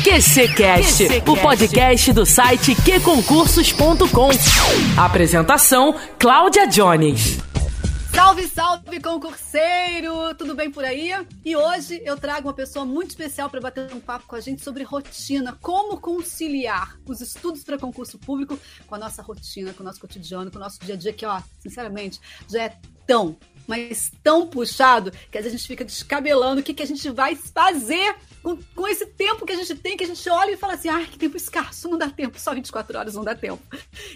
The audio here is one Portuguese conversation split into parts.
QCcast, o podcast do site qconcursos.com. Apresentação: Cláudia Jones. Salve, salve, concurseiro! Tudo bem por aí? E hoje eu trago uma pessoa muito especial para bater um papo com a gente sobre rotina, como conciliar os estudos para concurso público com a nossa rotina, com o nosso cotidiano, com o nosso dia a dia, que, ó, sinceramente, já é tão, mas tão puxado que às vezes a gente fica descabelando o que, que a gente vai fazer com, com esse tempo que a gente tem, que a gente olha e fala assim: ah, que tempo escasso, não dá tempo, só 24 horas não dá tempo.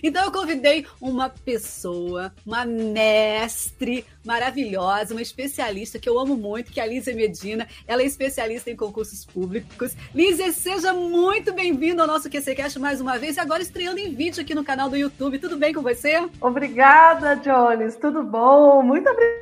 Então eu convidei uma pessoa, uma mestre maravilhosa, uma especialista que eu amo muito, que é a Lízia Medina. Ela é especialista em concursos públicos. Lízia, seja muito bem-vinda ao nosso QCCast mais uma vez e agora estreando em vídeo aqui no canal do YouTube. Tudo bem com você? Obrigada, Jones. Tudo bom? Muito obrigada.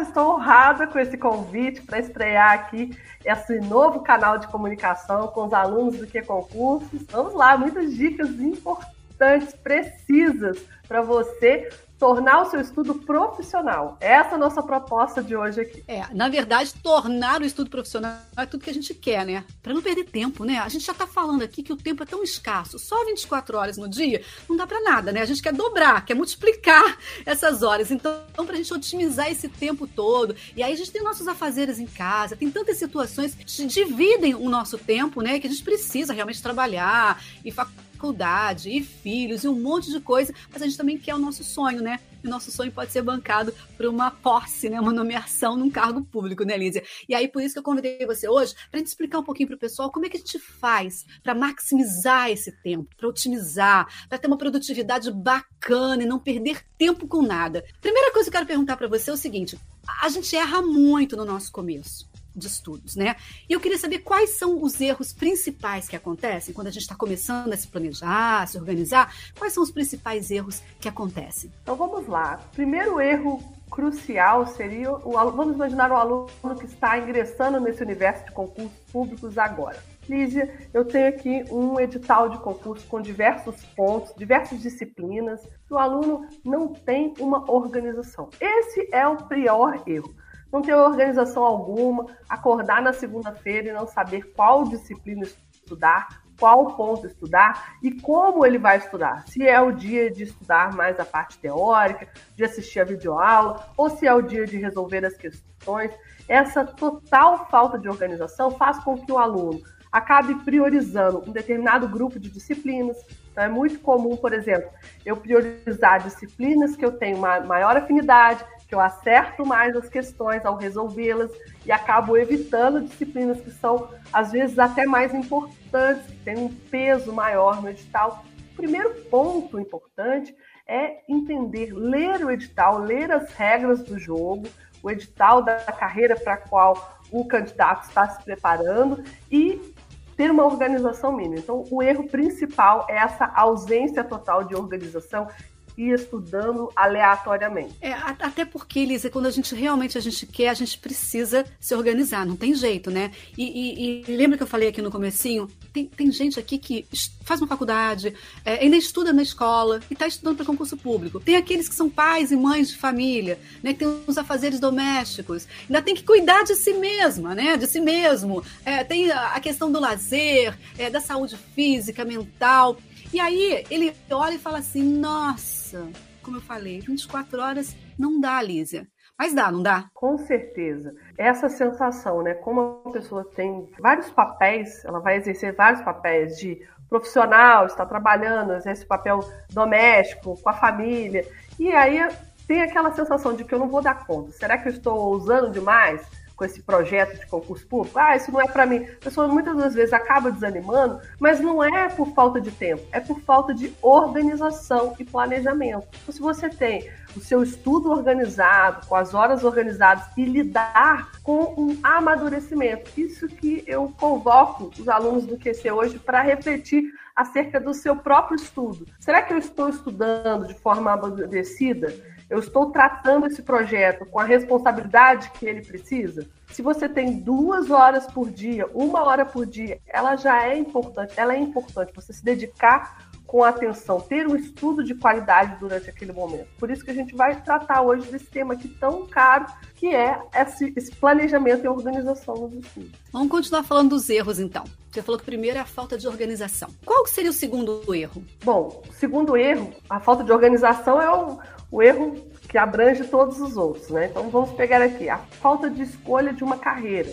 Estou honrada com esse convite para estrear aqui esse novo canal de comunicação com os alunos do que concursos. Vamos lá, muitas dicas importantes, precisas para você tornar o seu estudo profissional. Essa é a nossa proposta de hoje aqui. É, na verdade, tornar o estudo profissional é tudo que a gente quer, né? Para não perder tempo, né? A gente já está falando aqui que o tempo é tão escasso, só 24 horas no dia não dá para nada, né? A gente quer dobrar, quer multiplicar essas horas. Então, para a gente otimizar esse tempo todo, e aí a gente tem nossos afazeres em casa, tem tantas situações que dividem o nosso tempo, né? Que a gente precisa realmente trabalhar e faculdade e filhos e um monte de coisa, mas a gente também quer o nosso sonho, né? E o nosso sonho pode ser bancado por uma posse, né? Uma nomeação num cargo público, né, Lízia? E aí, por isso que eu convidei você hoje para gente explicar um pouquinho para o pessoal como é que a gente faz para maximizar esse tempo, para otimizar, para ter uma produtividade bacana e não perder tempo com nada. Primeira coisa que eu quero perguntar para você é o seguinte: a gente erra muito no nosso começo de estudos, né? E eu queria saber quais são os erros principais que acontecem quando a gente está começando a se planejar, a se organizar. Quais são os principais erros que acontecem? Então vamos lá. Primeiro erro crucial seria o vamos imaginar o aluno que está ingressando nesse universo de concursos públicos agora. Lígia, eu tenho aqui um edital de concurso com diversos pontos, diversas disciplinas. O aluno não tem uma organização. Esse é o pior erro não ter organização alguma, acordar na segunda-feira e não saber qual disciplina estudar, qual ponto estudar e como ele vai estudar. Se é o dia de estudar mais a parte teórica, de assistir a videoaula, ou se é o dia de resolver as questões. Essa total falta de organização faz com que o aluno acabe priorizando um determinado grupo de disciplinas. Então, é muito comum, por exemplo, eu priorizar disciplinas que eu tenho uma maior afinidade, que eu acerto mais as questões ao resolvê-las e acabo evitando disciplinas que são, às vezes, até mais importantes, que têm um peso maior no edital. O primeiro ponto importante é entender, ler o edital, ler as regras do jogo, o edital da carreira para a qual o candidato está se preparando e ter uma organização mínima. Então, o erro principal é essa ausência total de organização e estudando aleatoriamente. É, até porque, Lisa, quando a gente realmente a gente quer, a gente precisa se organizar, não tem jeito, né? E, e, e lembra que eu falei aqui no comecinho? Tem, tem gente aqui que faz uma faculdade, é, ainda estuda na escola e está estudando para concurso público. Tem aqueles que são pais e mães de família, né? Que tem os afazeres domésticos. Ainda tem que cuidar de si mesma, né? De si mesmo. É, tem a questão do lazer, é, da saúde física, mental. E aí ele olha e fala assim: nossa, como eu falei, 24 horas não dá, Lísia. Mas dá, não dá? Com certeza. Essa sensação, né? Como a pessoa tem vários papéis, ela vai exercer vários papéis de profissional, está trabalhando, exerce papel doméstico, com a família. E aí tem aquela sensação de que eu não vou dar conta. Será que eu estou usando demais? Com esse projeto de concurso público, ah, isso não é para mim. A pessoa muitas das vezes acaba desanimando, mas não é por falta de tempo, é por falta de organização e planejamento. Então, se você tem o seu estudo organizado, com as horas organizadas e lidar com um amadurecimento, isso que eu convoco os alunos do QC hoje para refletir acerca do seu próprio estudo. Será que eu estou estudando de forma amadurecida? Eu estou tratando esse projeto com a responsabilidade que ele precisa? Se você tem duas horas por dia, uma hora por dia, ela já é importante. Ela é importante você se dedicar com atenção, ter um estudo de qualidade durante aquele momento. Por isso que a gente vai tratar hoje desse tema aqui tão caro, que é esse, esse planejamento e organização dos estudos. Vamos continuar falando dos erros, então. Você falou que o primeiro é a falta de organização. Qual seria o segundo erro? Bom, o segundo erro, a falta de organização é o, o erro que abrange todos os outros, né? Então vamos pegar aqui a falta de escolha de uma carreira.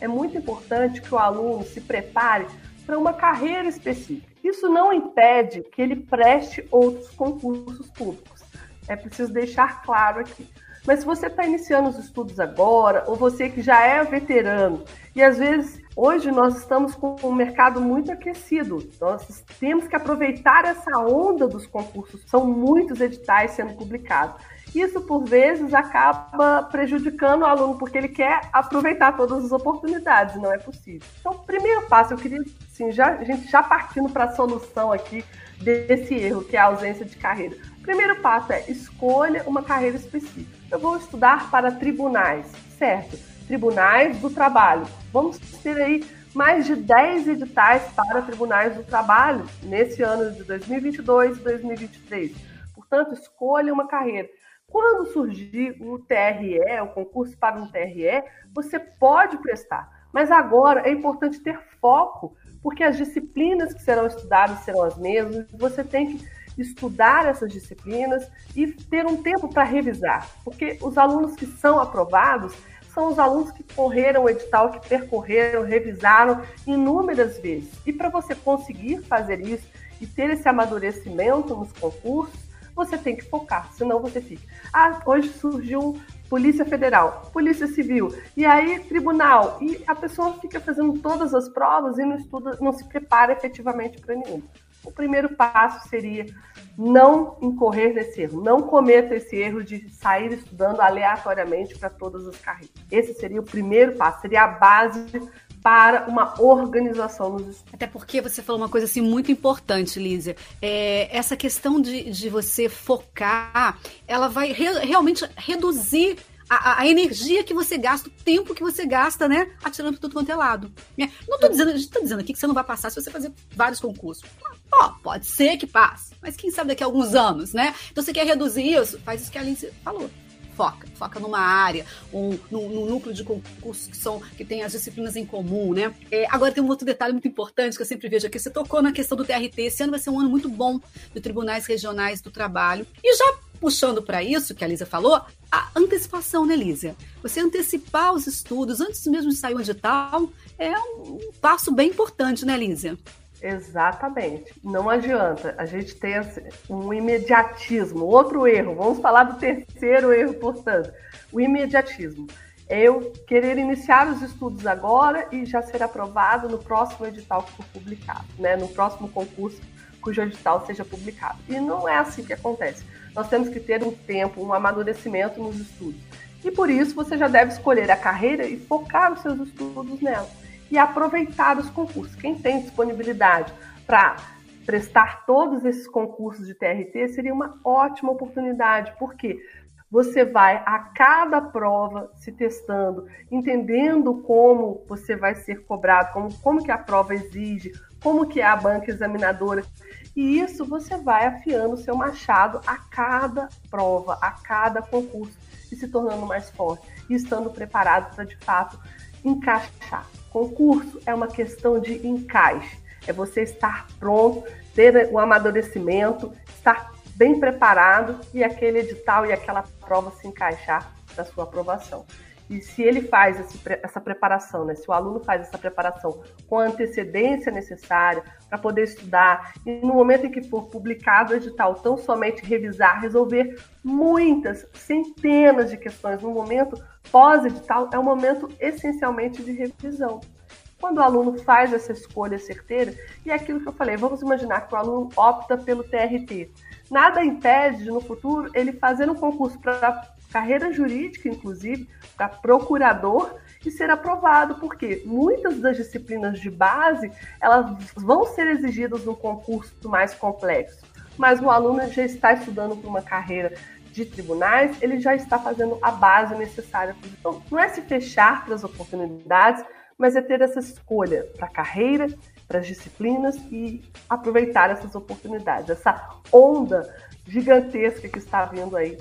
É muito importante que o aluno se prepare para uma carreira específica. Isso não impede que ele preste outros concursos públicos. É preciso deixar claro aqui. Mas se você está iniciando os estudos agora, ou você que já é veterano, e às vezes hoje nós estamos com um mercado muito aquecido, nós temos que aproveitar essa onda dos concursos, são muitos editais sendo publicados. Isso, por vezes, acaba prejudicando o aluno, porque ele quer aproveitar todas as oportunidades, não é possível. Então, primeiro passo, eu queria, assim, já, a gente já partindo para a solução aqui desse erro, que é a ausência de carreira. Primeiro passo é escolha uma carreira específica. Eu vou estudar para tribunais, certo? Tribunais do trabalho. Vamos ter aí mais de 10 editais para tribunais do trabalho nesse ano de 2022 e 2023. Portanto, escolha uma carreira. Quando surgir o TRE, o concurso para um TRE, você pode prestar. Mas agora é importante ter foco, porque as disciplinas que serão estudadas serão as mesmas. Você tem que estudar essas disciplinas e ter um tempo para revisar, porque os alunos que são aprovados são os alunos que correram o edital, que percorreram, revisaram inúmeras vezes. E para você conseguir fazer isso e ter esse amadurecimento nos concursos, você tem que focar, senão você fica. Ah, hoje surgiu Polícia Federal, Polícia Civil, e aí tribunal, e a pessoa fica fazendo todas as provas e não estuda, não se prepara efetivamente para nenhum. O primeiro passo seria não incorrer nesse erro, não cometa esse erro de sair estudando aleatoriamente para todas as carreiras. Esse seria o primeiro passo, seria a base para uma organização nos estudos. Até porque você falou uma coisa assim muito importante, Lízia. É, essa questão de, de você focar, ela vai re, realmente reduzir a, a, energia que você gasta, o tempo que você gasta, né? Atirando tudo quanto é lado. Né? Não tô dizendo, a gente tá dizendo aqui que você não vai passar se você fazer vários concursos. Ó, pode ser que passe, mas quem sabe daqui a alguns anos, né? Então você quer reduzir isso? Faz isso que a Alice falou foca, foca numa área, um, num, num, núcleo de concursos que são que tem as disciplinas em comum, né? É, agora tem um outro detalhe muito importante que eu sempre vejo aqui. Você tocou na questão do TRT. Esse ano vai ser um ano muito bom de tribunais regionais do trabalho. E já puxando para isso que a Lísia falou, a antecipação, né, Lísia? Você antecipar os estudos antes mesmo de sair o edital é um passo bem importante, né, Lísia? Exatamente. Não adianta a gente ter um imediatismo. Outro erro, vamos falar do terceiro erro, portanto, o imediatismo. Eu querer iniciar os estudos agora e já ser aprovado no próximo edital que for publicado, né? no próximo concurso cujo edital seja publicado. E não é assim que acontece. Nós temos que ter um tempo, um amadurecimento nos estudos. E por isso você já deve escolher a carreira e focar os seus estudos nela e aproveitar os concursos. Quem tem disponibilidade para prestar todos esses concursos de TRT seria uma ótima oportunidade, porque você vai a cada prova se testando, entendendo como você vai ser cobrado, como, como que a prova exige, como que é a banca examinadora. E isso você vai afiando o seu machado a cada prova, a cada concurso, e se tornando mais forte, e estando preparado para, de fato, encaixar. Concurso é uma questão de encaixe, é você estar pronto, ter o um amadurecimento, estar bem preparado e aquele edital e aquela prova se encaixar para sua aprovação. E se ele faz essa preparação, né? se o aluno faz essa preparação com a antecedência necessária para poder estudar, e no momento em que for publicado o edital, tão somente revisar, resolver muitas, centenas de questões no momento pós-edital, é um momento essencialmente de revisão. Quando o aluno faz essa escolha certeira, e é aquilo que eu falei, vamos imaginar que o aluno opta pelo TRT. Nada impede de, no futuro, ele fazer um concurso para carreira jurídica, inclusive, para procurador e ser aprovado, porque muitas das disciplinas de base elas vão ser exigidas no concurso mais complexo, mas o aluno já está estudando para uma carreira de tribunais, ele já está fazendo a base necessária. Então, não é se fechar para as oportunidades, mas é ter essa escolha para a carreira, para as disciplinas e aproveitar essas oportunidades, essa onda gigantesca que está vindo aí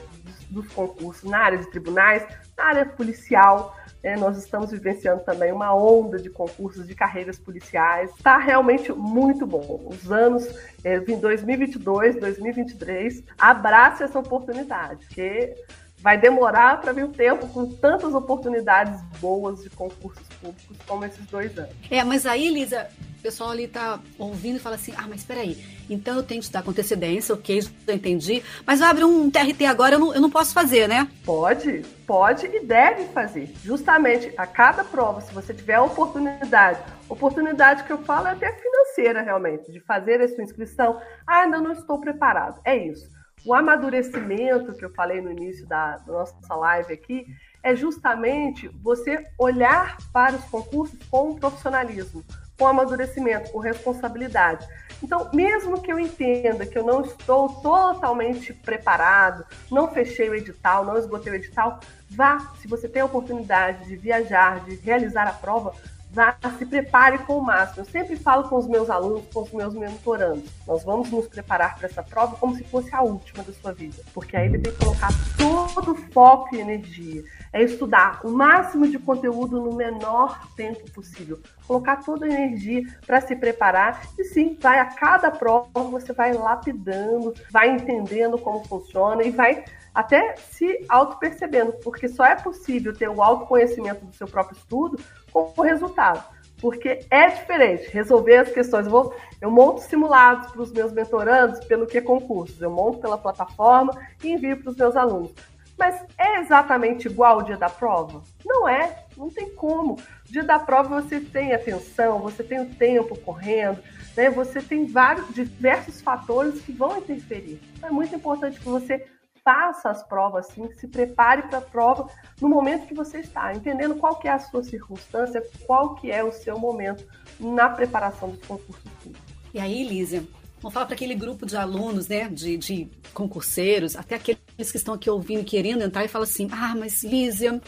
dos concursos na área de tribunais, na área policial. Né? Nós estamos vivenciando também uma onda de concursos de carreiras policiais. Está realmente muito bom. Os anos é, em 2022, 2023, abrace essa oportunidade, porque vai demorar para vir o tempo com tantas oportunidades boas de concursos públicos como esses dois anos. É, mas aí, Lisa, o pessoal ali tá ouvindo e fala assim: ah, mas espera aí, então eu tenho que estudar com antecedência, ok, já entendi, mas abre um TRT agora, eu não, eu não posso fazer, né? Pode, pode e deve fazer. Justamente a cada prova, se você tiver a oportunidade, oportunidade que eu falo é até financeira realmente, de fazer a sua inscrição, ah, ainda não estou preparado. É isso. O amadurecimento que eu falei no início da, nossa live aqui é justamente você olhar para os concursos com profissionalismo, com amadurecimento, com responsabilidade. Então, mesmo que eu entenda que eu não estou totalmente preparado, não fechei o edital, não esgotei o edital, vá, se você tem a oportunidade de viajar, de realizar a prova, vá, se prepare com o máximo. Eu sempre falo com os meus alunos, com os meus mentorandos. Nós vamos nos preparar para essa prova como se fosse a última da sua vida, porque aí ele tem que colocar todo o foco e energia. É estudar o máximo de conteúdo no menor tempo possível, colocar toda a energia para se preparar e sim, vai a cada prova você vai lapidando, vai entendendo como funciona e vai até se auto-percebendo, porque só é possível ter o autoconhecimento do seu próprio estudo com o resultado. Porque é diferente resolver as questões. Eu, vou, eu monto simulados para os meus mentorandos pelo que concursos. Eu monto pela plataforma e envio para os meus alunos. Mas é exatamente igual o dia da prova? Não é, não tem como. O dia da prova você tem atenção, você tem o tempo correndo, né? você tem vários, diversos fatores que vão interferir. É muito importante que você faça as provas assim, se prepare para a prova no momento que você está, entendendo qual que é a sua circunstância, qual que é o seu momento na preparação dos concursos públicos. E aí, Lízia, vamos falar para aquele grupo de alunos, né, de, de concurseiros, até aqueles que estão aqui ouvindo, querendo entrar e falam assim, ah, mas Lízia,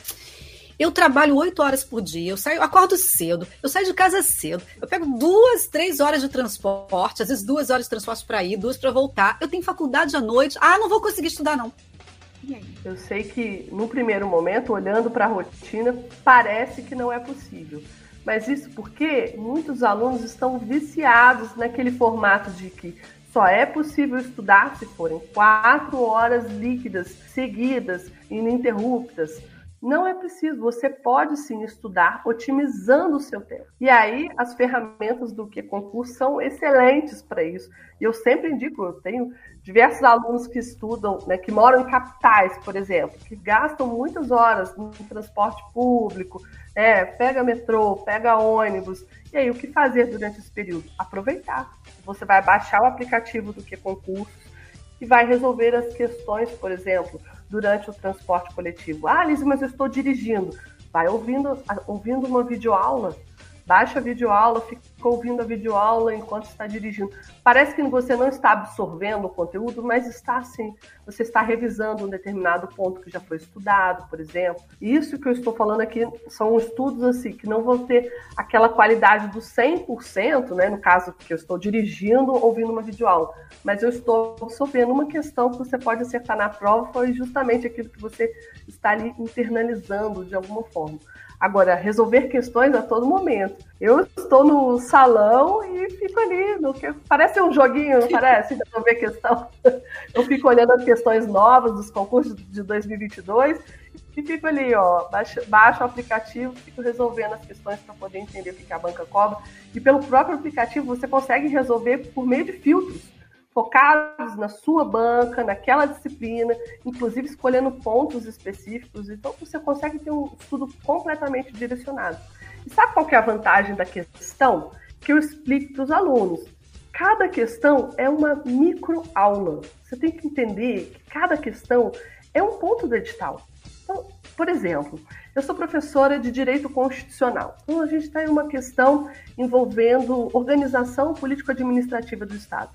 eu trabalho oito horas por dia, eu saio, acordo cedo, eu saio de casa cedo, eu pego duas, três horas de transporte, às vezes duas horas de transporte para ir, duas para voltar. Eu tenho faculdade à noite, ah, não vou conseguir estudar não. Eu sei que no primeiro momento, olhando para a rotina, parece que não é possível. Mas isso porque muitos alunos estão viciados naquele formato de que só é possível estudar se forem quatro horas líquidas, seguidas, ininterruptas. Não é preciso, você pode sim estudar otimizando o seu tempo. E aí as ferramentas do que concurso são excelentes para isso. E eu sempre indico, eu tenho diversos alunos que estudam, né, que moram em capitais, por exemplo, que gastam muitas horas no transporte público, é, pega metrô, pega ônibus. E aí o que fazer durante esse período? Aproveitar. Você vai baixar o aplicativo do que concurso e vai resolver as questões, por exemplo, durante o transporte coletivo. Ah, Liz, mas eu estou dirigindo. Vai ouvindo, ouvindo uma videoaula baixa a videoaula, fica ouvindo a videoaula enquanto está dirigindo. Parece que você não está absorvendo o conteúdo, mas está sim. Você está revisando um determinado ponto que já foi estudado, por exemplo. Isso que eu estou falando aqui são estudos assim que não vão ter aquela qualidade do 100%, né, no caso que eu estou dirigindo, ouvindo uma videoaula, mas eu estou absorvendo uma questão que você pode acertar na prova foi justamente aquilo que você está ali internalizando de alguma forma. Agora, resolver questões a todo momento. Eu estou no salão e fico ali, no que parece um joguinho, não parece? Resolver questão. Eu fico olhando as questões novas dos concursos de 2022 e fico ali, ó, baixo, baixo o aplicativo, fico resolvendo as questões para poder entender o que a banca cobra. E pelo próprio aplicativo você consegue resolver por meio de filtros focados na sua banca, naquela disciplina, inclusive escolhendo pontos específicos. Então, você consegue ter um estudo completamente direcionado. E sabe qual é a vantagem da questão? Que eu explico para os alunos. Cada questão é uma microaula. Você tem que entender que cada questão é um ponto do edital. Então, por exemplo, eu sou professora de Direito Constitucional. Então, a gente tem uma questão envolvendo organização político-administrativa do Estado.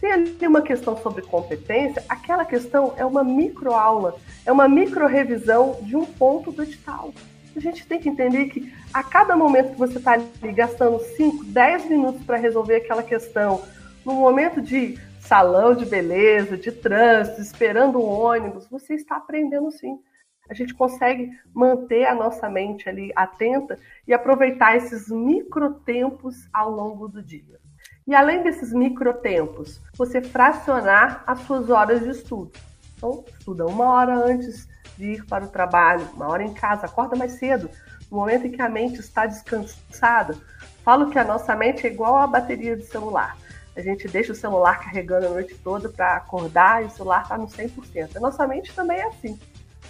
Tem ali uma questão sobre competência, aquela questão é uma microaula, é uma micro-revisão de um ponto do edital. A gente tem que entender que a cada momento que você está ali gastando 5, 10 minutos para resolver aquela questão, no momento de salão de beleza, de trânsito, esperando um ônibus, você está aprendendo sim. A gente consegue manter a nossa mente ali atenta e aproveitar esses microtempos ao longo do dia. E além desses microtempos, você fracionar as suas horas de estudo. Então, estuda uma hora antes de ir para o trabalho, uma hora em casa, acorda mais cedo, no momento em que a mente está descansada. Falo que a nossa mente é igual a bateria de celular. A gente deixa o celular carregando a noite toda para acordar e o celular está no 100%. A nossa mente também é assim.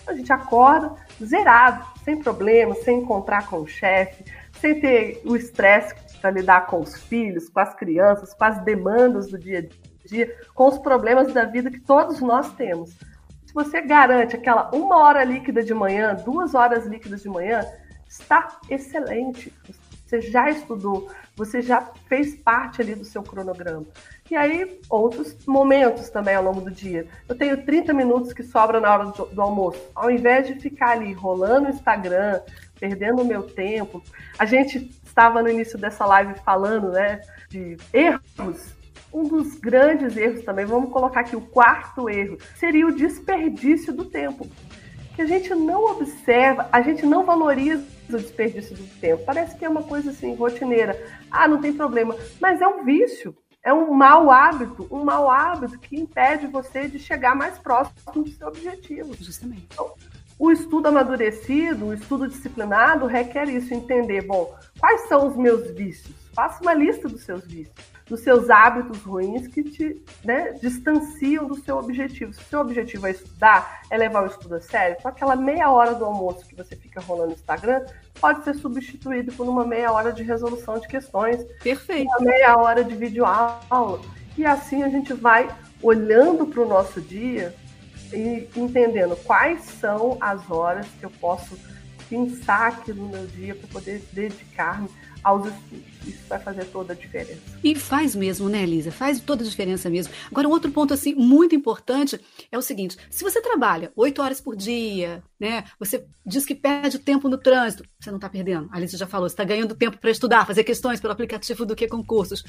A gente acorda zerado, sem problemas, sem encontrar com o chefe, sem ter o estresse para lidar com os filhos, com as crianças, com as demandas do dia a dia, com os problemas da vida que todos nós temos. Se você garante aquela uma hora líquida de manhã, duas horas líquidas de manhã, está excelente. Você já estudou, você já fez parte ali do seu cronograma. E aí, outros momentos também ao longo do dia. Eu tenho 30 minutos que sobra na hora do, almoço. Ao invés de ficar ali rolando o Instagram, perdendo o meu tempo, a gente estava no início dessa live falando, né, de erros. Um dos grandes erros também, vamos colocar aqui o quarto erro, seria o desperdício do tempo. Que a gente não observa, a gente não valoriza o desperdício do tempo. Parece que é uma coisa assim, rotineira. Ah, não tem problema. Mas é um vício, é um mau hábito, um mau hábito que impede você de chegar mais próximo do seu objetivo. Justamente. Então, o estudo amadurecido, o estudo disciplinado requer isso, entender, bom, quais são os meus vícios? Faça uma lista dos seus vícios, dos seus hábitos ruins que te né, distanciam do seu objetivo. Se o seu objetivo é estudar, é levar o estudo a sério, então aquela meia hora do almoço que você fica rolando no Instagram pode ser substituído por uma meia hora de resolução de questões. Perfeito. Uma meia hora de vídeo aula. E assim a gente vai olhando para o nosso dia e entendendo quais são as horas que eu posso pensar aqui no meu dia para poder dedicar-me aos estudos. Isso vai fazer toda a diferença. E faz mesmo, né, Elisa? Faz toda a diferença mesmo. Agora, um outro ponto assim muito importante é o seguinte: se você trabalha oito horas por dia, né? Você diz que perde tempo no trânsito, você não está perdendo. A Elisa já falou, você está ganhando tempo para estudar, fazer questões pelo aplicativo do que concursos.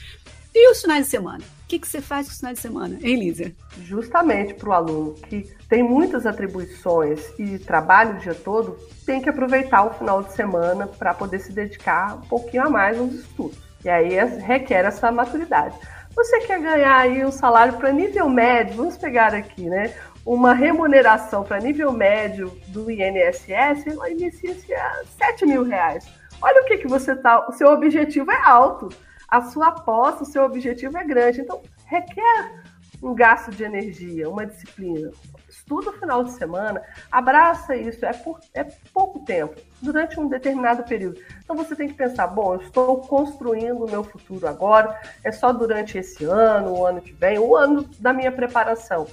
E os finais de semana? O que, que você faz com os finais de semana, hein, Elisa? Justamente para o aluno que tem muitas atribuições e trabalha o dia todo, tem que aproveitar o final de semana para poder se dedicar um pouquinho a mais aos estudos. E aí é, requer essa maturidade. Você quer ganhar aí um salário para nível médio, vamos pegar aqui, né? Uma remuneração para nível médio do INSS, inicia-se a 7 mil reais. Olha o que, que você tá. O seu objetivo é alto a sua aposta, o seu objetivo é grande. Então, requer um gasto de energia, uma disciplina. Estuda o final de semana, abraça isso, é, por, é pouco tempo, durante um determinado período. Então você tem que pensar, bom, eu estou construindo o meu futuro agora, é só durante esse ano, o ano que vem, o ano da minha preparação.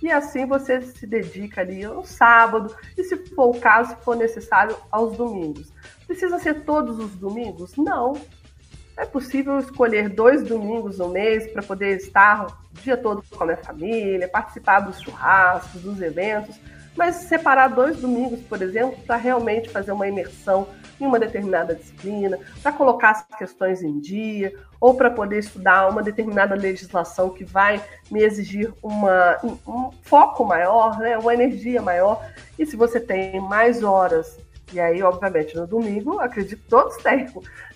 E assim você se dedica ali no sábado, e se for o caso, se for necessário, aos domingos. Precisa ser todos os domingos? Não. É possível escolher dois domingos no mês para poder estar o dia todo com a minha família, participar dos churrascos, dos eventos, mas separar dois domingos, por exemplo, para realmente fazer uma imersão em uma determinada disciplina, para colocar as questões em dia, ou para poder estudar uma determinada legislação que vai me exigir uma, um foco maior, né, uma energia maior. E se você tem mais horas e aí, obviamente, no domingo, acredito que todos têm.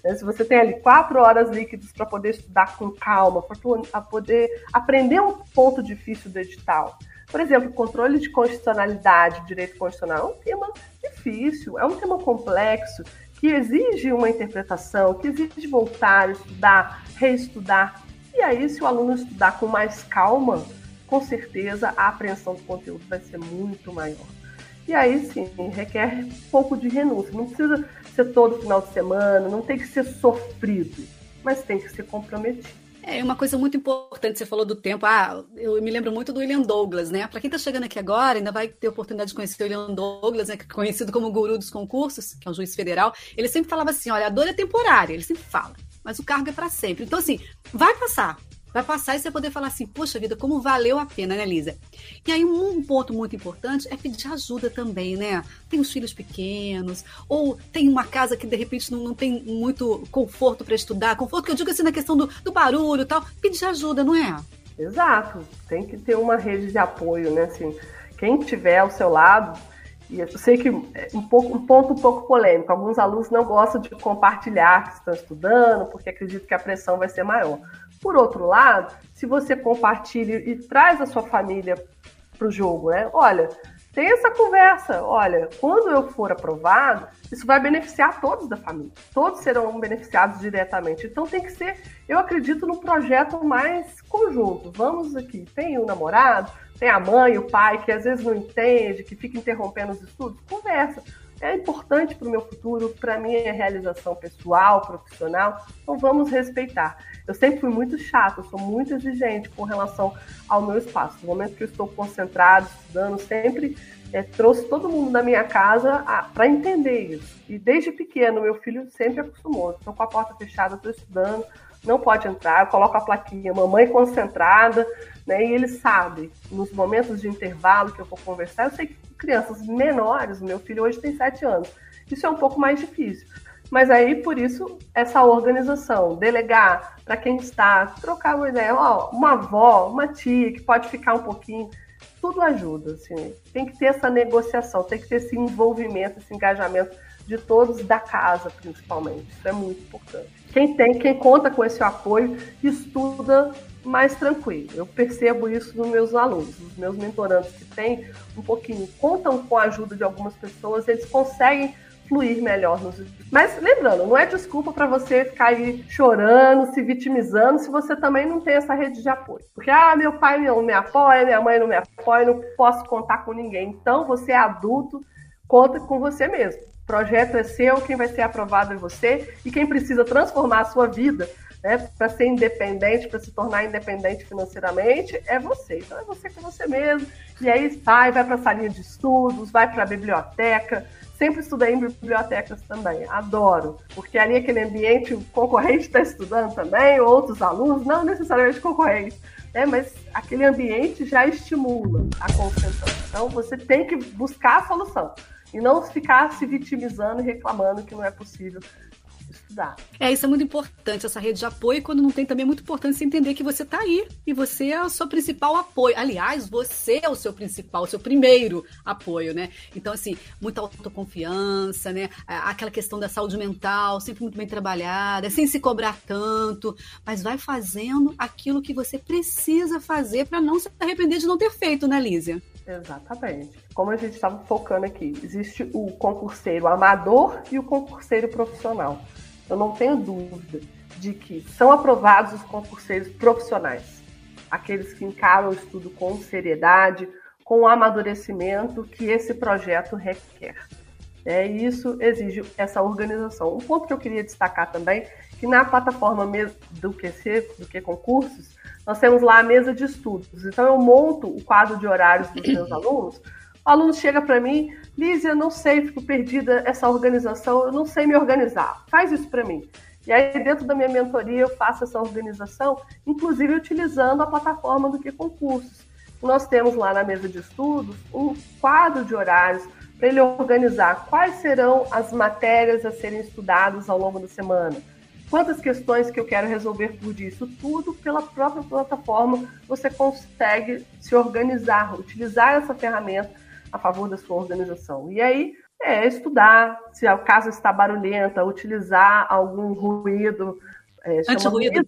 Né? Se você tem ali quatro horas líquidas para poder estudar com calma, para poder aprender um ponto difícil do edital. Por exemplo, controle de constitucionalidade, direito constitucional, é um tema difícil, é um tema complexo, que exige uma interpretação, que exige voltar, estudar, reestudar. E aí, se o aluno estudar com mais calma, com certeza a apreensão do conteúdo vai ser muito maior. E aí sim, requer um pouco de renúncia. Não precisa ser todo final de semana, não tem que ser sofrido, mas tem que ser comprometido. É uma coisa muito importante, você falou do tempo. Ah, eu me lembro muito do William Douglas, né? Para quem está chegando aqui agora, ainda vai ter oportunidade de conhecer o William Douglas, né? conhecido como o guru dos concursos, que é um juiz federal. Ele sempre falava assim: olha, a dor é temporária, ele sempre fala, mas o cargo é para sempre. Então, assim, vai passar. Vai passar e você poder falar assim, poxa vida, como valeu a pena, né, Lísia? E aí um ponto muito importante é pedir ajuda também, né? Tem os filhos pequenos, ou tem uma casa que de repente não, não tem muito conforto para estudar, conforto que eu digo assim na questão do, do barulho e tal, pedir ajuda, não é? Exato, tem que ter uma rede de apoio, né? Assim, quem tiver ao seu lado, e eu sei que é um, pouco, um ponto um pouco polêmico, alguns alunos não gostam de compartilhar que estão estudando, porque acreditam que a pressão vai ser maior. Por outro lado, se você compartilha e traz a sua família para o jogo, né? Olha, tem essa conversa. Olha, quando eu for aprovado, isso vai beneficiar todos da família. Todos serão beneficiados diretamente. Então tem que ser, eu acredito, num projeto mais conjunto. Vamos aqui, tem o namorado, tem a mãe, o pai, que às vezes não entende, que fica interrompendo os estudos. Conversa é importante para o meu futuro, para minha realização pessoal, profissional, então vamos respeitar. Eu sempre fui muito chata, sou muito exigente com relação ao meu espaço. No momento que eu estou concentrado, estudando, sempre é, trouxe todo mundo da minha casa para entender isso. E desde pequeno, meu filho sempre acostumou. Estou com a porta fechada, estou estudando, não pode entrar, eu coloco a plaquinha, mamãe concentrada, né? E ele sabe, nos momentos de intervalo que eu vou conversar, eu sei que crianças menores, meu filho hoje tem sete anos, isso é um pouco mais difícil. Mas aí, por isso, essa organização, delegar para quem está, trocar uma ideia, ó, uma avó, uma tia que pode ficar um pouquinho, tudo ajuda, assim. Tem que ter essa negociação, tem que ter esse envolvimento, esse engajamento de todos da casa, principalmente. Isso é muito importante. Quem tem, quem conta com esse apoio, estuda mais tranquilo. Eu percebo isso nos meus alunos, nos meus mentorandos que têm um pouquinho, contam com a ajuda de algumas pessoas, eles conseguem fluir melhor nos Mas lembrando, não é desculpa para você ficar aí chorando, se vitimizando, se você também não tem essa rede de apoio. Porque, ah, meu pai não me apoia, minha mãe não me apoia, não posso contar com ninguém. Então, você é adulto, conta com você mesmo. O projeto é seu, quem vai ser aprovado é você, e quem precisa transformar a sua vida né, para ser independente, para se tornar independente financeiramente, é você. Então é você com você mesmo. E aí sai, vai para a salinha de estudos, vai para a biblioteca. Sempre estudei em bibliotecas também, adoro, porque ali aquele ambiente, o concorrente está estudando também, outros alunos, não necessariamente concorrentes, né, mas aquele ambiente já estimula a concentração. Então você tem que buscar a solução e não ficar se vitimizando e reclamando que não é possível estudar. É, isso é muito importante, essa rede de apoio. Quando não tem, também é muito importante você entender que você está aí e você é o seu principal apoio. Aliás, você é o seu principal, o seu primeiro apoio, né? Então, assim, muita autoconfiança, né? Aquela questão da saúde mental, sempre muito bem trabalhada, sem se cobrar tanto, mas vai fazendo aquilo que você precisa fazer para não se arrepender de não ter feito, né, Lízia? Exatamente. Como a gente estava focando aqui, existe o concurseiro amador e o concurseiro profissional. Eu não tenho dúvida de que são aprovados os concurseiros profissionais, aqueles que encaram o estudo com seriedade, com o amadurecimento que esse projeto requer. É, e isso exige essa organização. Um ponto que eu queria destacar também, que na plataforma do QC, do que concursos, nós temos lá a mesa de estudos. Então, eu monto o quadro de horários dos meus alunos. O aluno chega para mim, Lízia, não sei, fico perdida essa organização, eu não sei me organizar. Faz isso para mim. E aí, dentro da minha mentoria, eu faço essa organização, inclusive utilizando a plataforma do que concursos. Nós temos lá na mesa de estudos um quadro de horários para ele organizar quais serão as matérias a serem estudadas ao longo da semana quantas questões que eu quero resolver por dia. Isso tudo pela própria plataforma você consegue se organizar, utilizar essa ferramenta a favor da sua organização. E aí é estudar, se o caso está barulhenta, utilizar algum ruído, é, anti-ruído,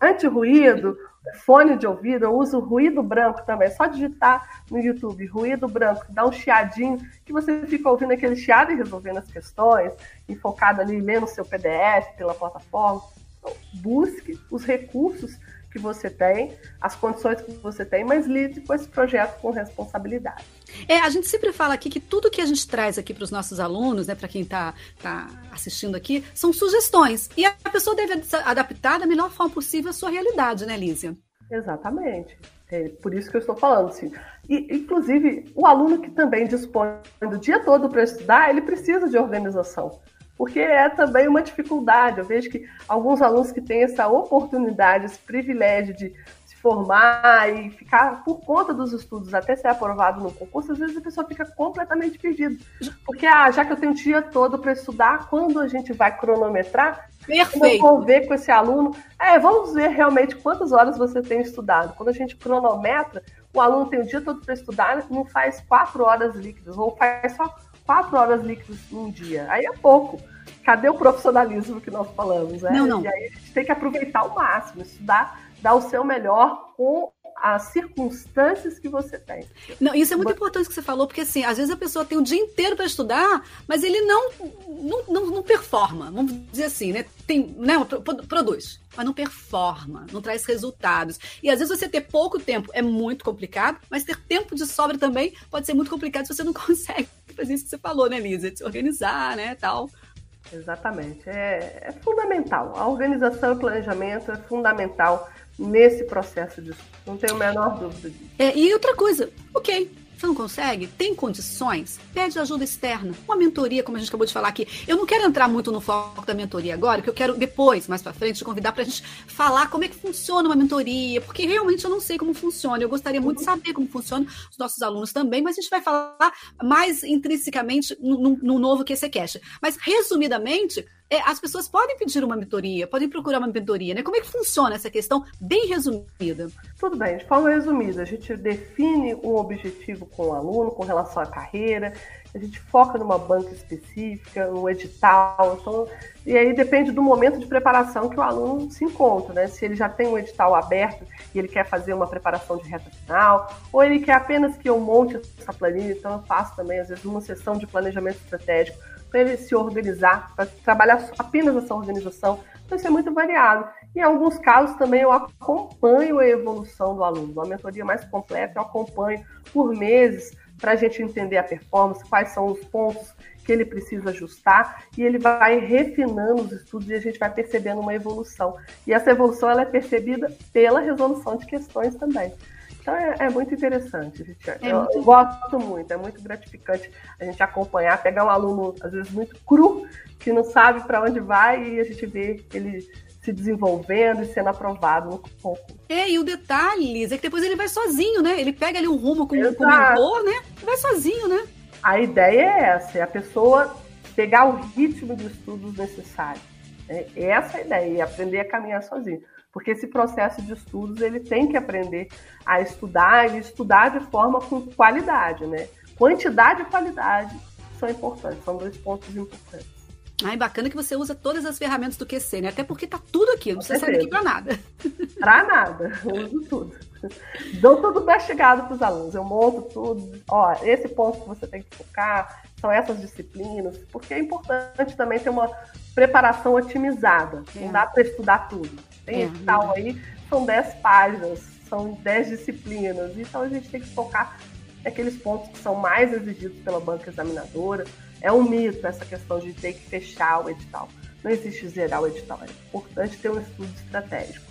anti-ruído fone de ouvido, eu uso ruído branco também. É só digitar no YouTube ruído branco, dá um chiadinho, que você fica ouvindo aquele chiado e resolvendo as questões, e focado ali lendo seu PDF pela plataforma. Então, busque os recursos que você tem, as condições que você tem, mas lide com esse projeto com responsabilidade. É, a gente sempre fala aqui que tudo que a gente traz aqui para os nossos alunos, né, para quem está tá assistindo aqui, são sugestões. E a pessoa deve adaptar da melhor forma possível a sua realidade, né, Lízia? Exatamente. É por isso que eu estou falando, assim. E, inclusive, o aluno que também dispõe do dia todo para estudar, ele precisa de organização. Porque é também uma dificuldade. Eu vejo que alguns alunos que têm essa oportunidade, esse privilégio de se formar e ficar por conta dos estudos até ser aprovado no concurso, às vezes a pessoa fica completamente perdida. Porque, ah, já que eu tenho o dia todo para estudar, quando a gente vai cronometrar, Perfeito. eu vou ver com esse aluno, é, vamos ver realmente quantas horas você tem estudado. Quando a gente cronometra, o aluno tem o dia todo para estudar, não faz quatro horas líquidas, ou faz só quatro horas líquidas num dia. Aí é pouco. Cadê o profissionalismo que nós falamos? Né? Não, não. E aí a gente tem que aproveitar o máximo, estudar, dar o seu melhor com as circunstâncias que você tem. Não, isso é muito importante que você falou, porque assim, às vezes a pessoa tem o dia inteiro para estudar, mas ele não, não, não, não, performa, vamos dizer assim, né? Tem, né? Produz, mas não performa, não traz resultados. E às vezes você ter pouco tempo é muito complicado, mas ter tempo de sobra também pode ser muito complicado se você não consegue fazer isso que você falou, né, Lisa? De se organizar, né, tal. Exatamente. É, é fundamental. A organização e o planejamento é fundamental nesse processo disso. Não tenho a menor dúvida disso. É, e outra coisa, ok, você não consegue? Tem condições? Pede ajuda externa. Uma mentoria, como a gente acabou de falar aqui. Eu não quero entrar muito no foco da mentoria agora, que eu quero depois, mais para frente, te convidar para a gente falar como é que funciona uma mentoria, porque realmente eu não sei como funciona. Eu gostaria muito de saber como funciona, os nossos alunos também, mas a gente vai falar mais intrinsecamente no, no, no novo QCCast. Mas, resumidamente, é, as pessoas podem pedir uma mentoria, podem procurar uma mentoria, né? Como é que funciona essa questão bem resumida? Tudo bem, de forma resumida, a gente define um objetivo com o aluno com relação à carreira, a gente foca numa banca específica, no edital, então, e aí depende do momento de preparação que o aluno se encontra, né? Se ele já tem um edital aberto e ele quer fazer uma preparação de reta final, ou ele quer apenas que eu monte essa planilha, então eu faço também, às vezes, uma sessão de planejamento estratégico para ele se organizar, para trabalhar apenas essa organização. Então, isso é muito variado. Em alguns casos também eu acompanho a evolução do aluno. Uma mentoria mais completa eu acompanho por meses para a gente entender a performance, quais são os pontos que ele precisa ajustar e ele vai refinando os estudos e a gente vai percebendo uma evolução. E essa evolução ela é percebida pela resolução de questões também. Então é, é muito interessante. Gente, é eu, muito... eu, gosto muito, é muito gratificante a gente acompanhar, pegar um aluno, às vezes, muito cru, que não sabe para onde vai, e a gente vê ele se desenvolvendo e sendo aprovado no concurso. É, e o detalhe, Lisa, é que depois ele vai sozinho, né? Ele pega ali um rumo com, com o mentor, né? Vai sozinho, né? A ideia é essa, é a pessoa pegar o ritmo de estudos necessário. É essa a ideia, e aprender a caminhar sozinho porque esse processo de estudos ele tem que aprender a estudar e estudar de forma com qualidade, né? Quantidade e qualidade são importantes, são dois pontos importantes. Ai, bacana que você usa todas as ferramentas do QC, né? Até porque tá tudo aqui, não precisa sair daqui para nada. Para nada, eu uso tudo. Dou tudo mastigado para os alunos, eu monto tudo. Ó, esse ponto que você tem que focar, são essas disciplinas, porque é importante também ter uma preparação otimizada. É. Não dá para estudar tudo. Tem é. tal aí, são 10 páginas, são 10 disciplinas. Então a gente tem que focar naqueles pontos que são mais exigidos pela banca examinadora. É um mito essa questão de ter que fechar o edital. Não existe zerar o edital. É importante ter um estudo estratégico.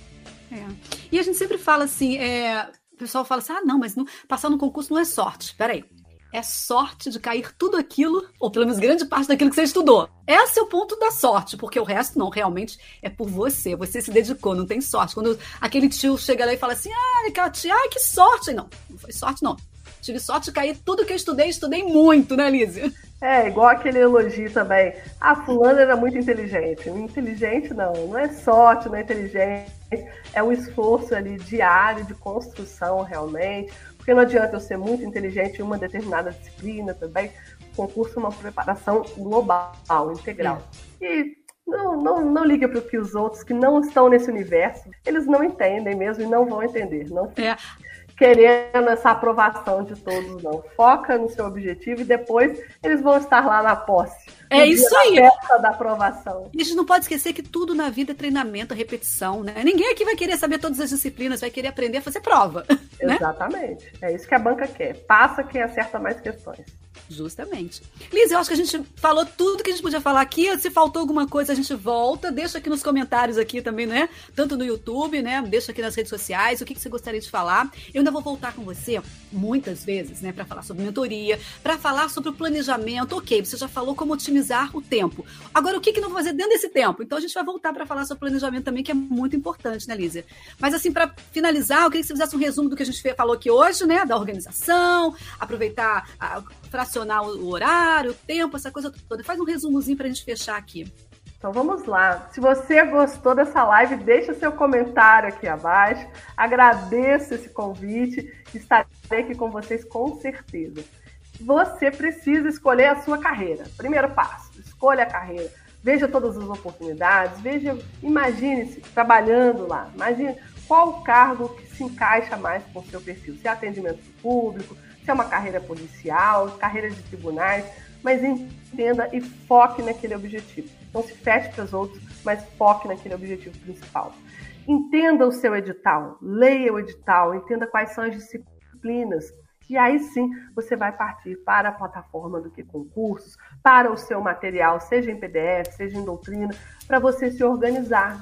É. E a gente sempre fala assim, é, o pessoal fala assim, ah, não, mas não, passar no concurso não é sorte. Peraí, é sorte de cair tudo aquilo, ou pelo menos grande parte daquilo que você estudou. Esse é o ponto da sorte, porque o resto não, realmente é por você. Você se dedicou, não tem sorte. Quando aquele tio chega lá e fala assim, ah, aquela tia, ai, que sorte. Não, não foi sorte, não. Tive sorte de cair tudo que eu estudei, estudei muito, né, Lizzie? É, igual aquele elogio também. Ah, fulano era muito inteligente. Inteligente não, não é sorte, não é inteligente. É um esforço ali diário de construção realmente. Porque não adianta eu ser muito inteligente em uma determinada disciplina também. O concurso é uma preparação global, integral. E não, não, não liga para o que os outros que não estão nesse universo, eles não entendem mesmo e não vão entender. Não é querendo essa aprovação de todos, não. Foca no seu objetivo e depois eles vão estar lá na posse. É isso aí. Festa da aprovação. E a gente não pode esquecer que tudo na vida é treinamento, repetição, né? Ninguém aqui vai querer saber todas as disciplinas, vai querer aprender a fazer prova. Né? Exatamente. Né? É isso que a banca quer. Passa quem acerta mais questões. Justamente. Liz, eu acho que a gente falou tudo que a gente podia falar aqui. Se faltou alguma coisa, a gente volta. Deixa aqui nos comentários aqui também, né? Tanto no YouTube, né? Deixa aqui nas redes sociais o que, que você gostaria de falar. Eu ainda vou voltar com você muitas vezes, né? Para falar sobre mentoria, para falar sobre o planejamento. Ok, você já falou como otimizar o tempo. Agora, o que, que não fazer dentro desse tempo? Então, a gente vai voltar para falar sobre planejamento também, que é muito importante, né, Lízia? Mas, assim, para finalizar, eu queria que você fizesse um resumo do que a gente falou aqui hoje, né? Da organização, aproveitar, a, fracionar o horário, o tempo, essa coisa toda. Faz um resumozinho para a gente fechar aqui. Então vamos lá. Se você gostou dessa live, deixa seu comentário aqui abaixo. Agradeço esse convite. Estarei aqui com vocês com certeza. Você precisa escolher a sua carreira. Primeiro passo: escolha a carreira. Veja todas as oportunidades. Veja, imagine-se trabalhando lá. Imagine qual cargo que se encaixa mais com o seu perfil. Se é atendimento público, se é uma carreira policial, carreira de tribunais, mas entenda e foque naquele objetivo. Não se feche para os outros, mas foque naquele objetivo principal. Entenda o seu edital, leia o edital, entenda quais são as disciplinas. E aí sim você vai partir para a plataforma do que concursos, para o seu material, seja em PDF, seja em doutrina, para você se organizar,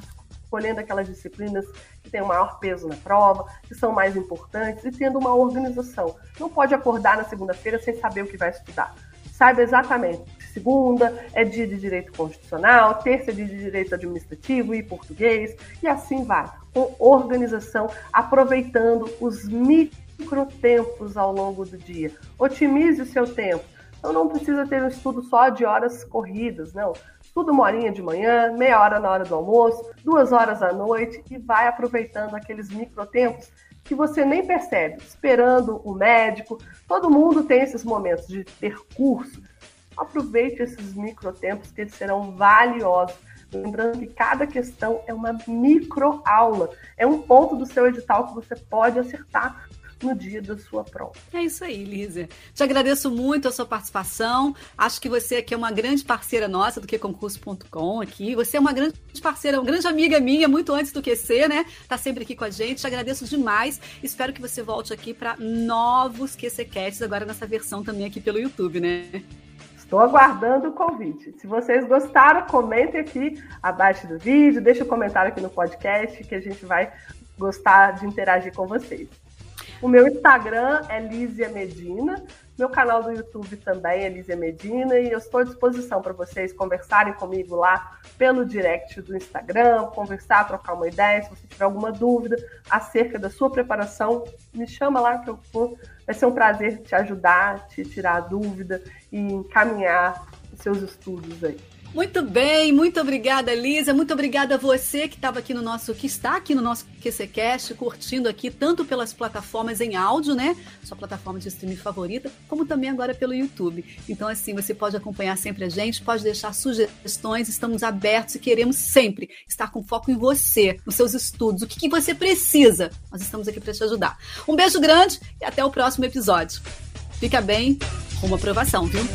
escolhendo aquelas disciplinas que têm o maior peso na prova, que são mais importantes e tendo uma organização. Não pode acordar na segunda-feira sem saber o que vai estudar. Saiba exatamente. Segunda é dia de direito constitucional, terça é dia de direito administrativo e português, e assim vai, com organização, aproveitando os microtempos ao longo do dia. Otimize o seu tempo. Então não precisa ter um estudo só de horas corridas, não tudo uma horinha de manhã, meia hora na hora do almoço, duas horas à noite e vai aproveitando aqueles microtempos que você nem percebe, esperando o médico. Todo mundo tem esses momentos de ter curso. Aproveite esses microtempos que serão valiosos. Lembrando que cada questão é uma microaula, é um ponto do seu edital que você pode acertar no dia da sua prova. É isso aí, Lízia. Te agradeço muito a sua participação. Acho que você aqui é uma grande parceira nossa do que concurso.com aqui. Você é uma grande parceira, uma grande amiga minha, muito antes do que ser, né? Tá sempre aqui com a gente. Te agradeço demais. Espero que você volte aqui para novos QCCasts, agora nessa versão também aqui pelo YouTube, né? Estou aguardando o convite. Se vocês gostaram, comentem aqui abaixo do vídeo, deixe um comentário aqui no podcast que a gente vai gostar de interagir com vocês. O meu Instagram é Lízia Medina, meu canal do YouTube também é Lízia Medina e eu estou à disposição para vocês conversarem comigo lá pelo direct do Instagram, conversar, trocar uma ideia. Se você tiver alguma dúvida acerca da sua preparação, me chama lá que eu vou. Vai ser um prazer te ajudar, te tirar a dúvida e encaminhar os seus estudos aí. Muito bem, muito obrigada, Lízia. Muito obrigada a você que estava aqui no nosso, que está aqui no nosso QCCast, curtindo aqui tanto pelas plataformas em áudio, né? Sua plataforma de streaming favorita, como também agora pelo YouTube. Então, assim, você pode acompanhar sempre a gente, pode deixar sugestões, estamos abertos e queremos sempre estar com foco em você, nos seus estudos, o que, que você precisa. Nós estamos aqui para te ajudar. Um beijo grande e até o próximo episódio. Fica bem, uma aprovação, viu?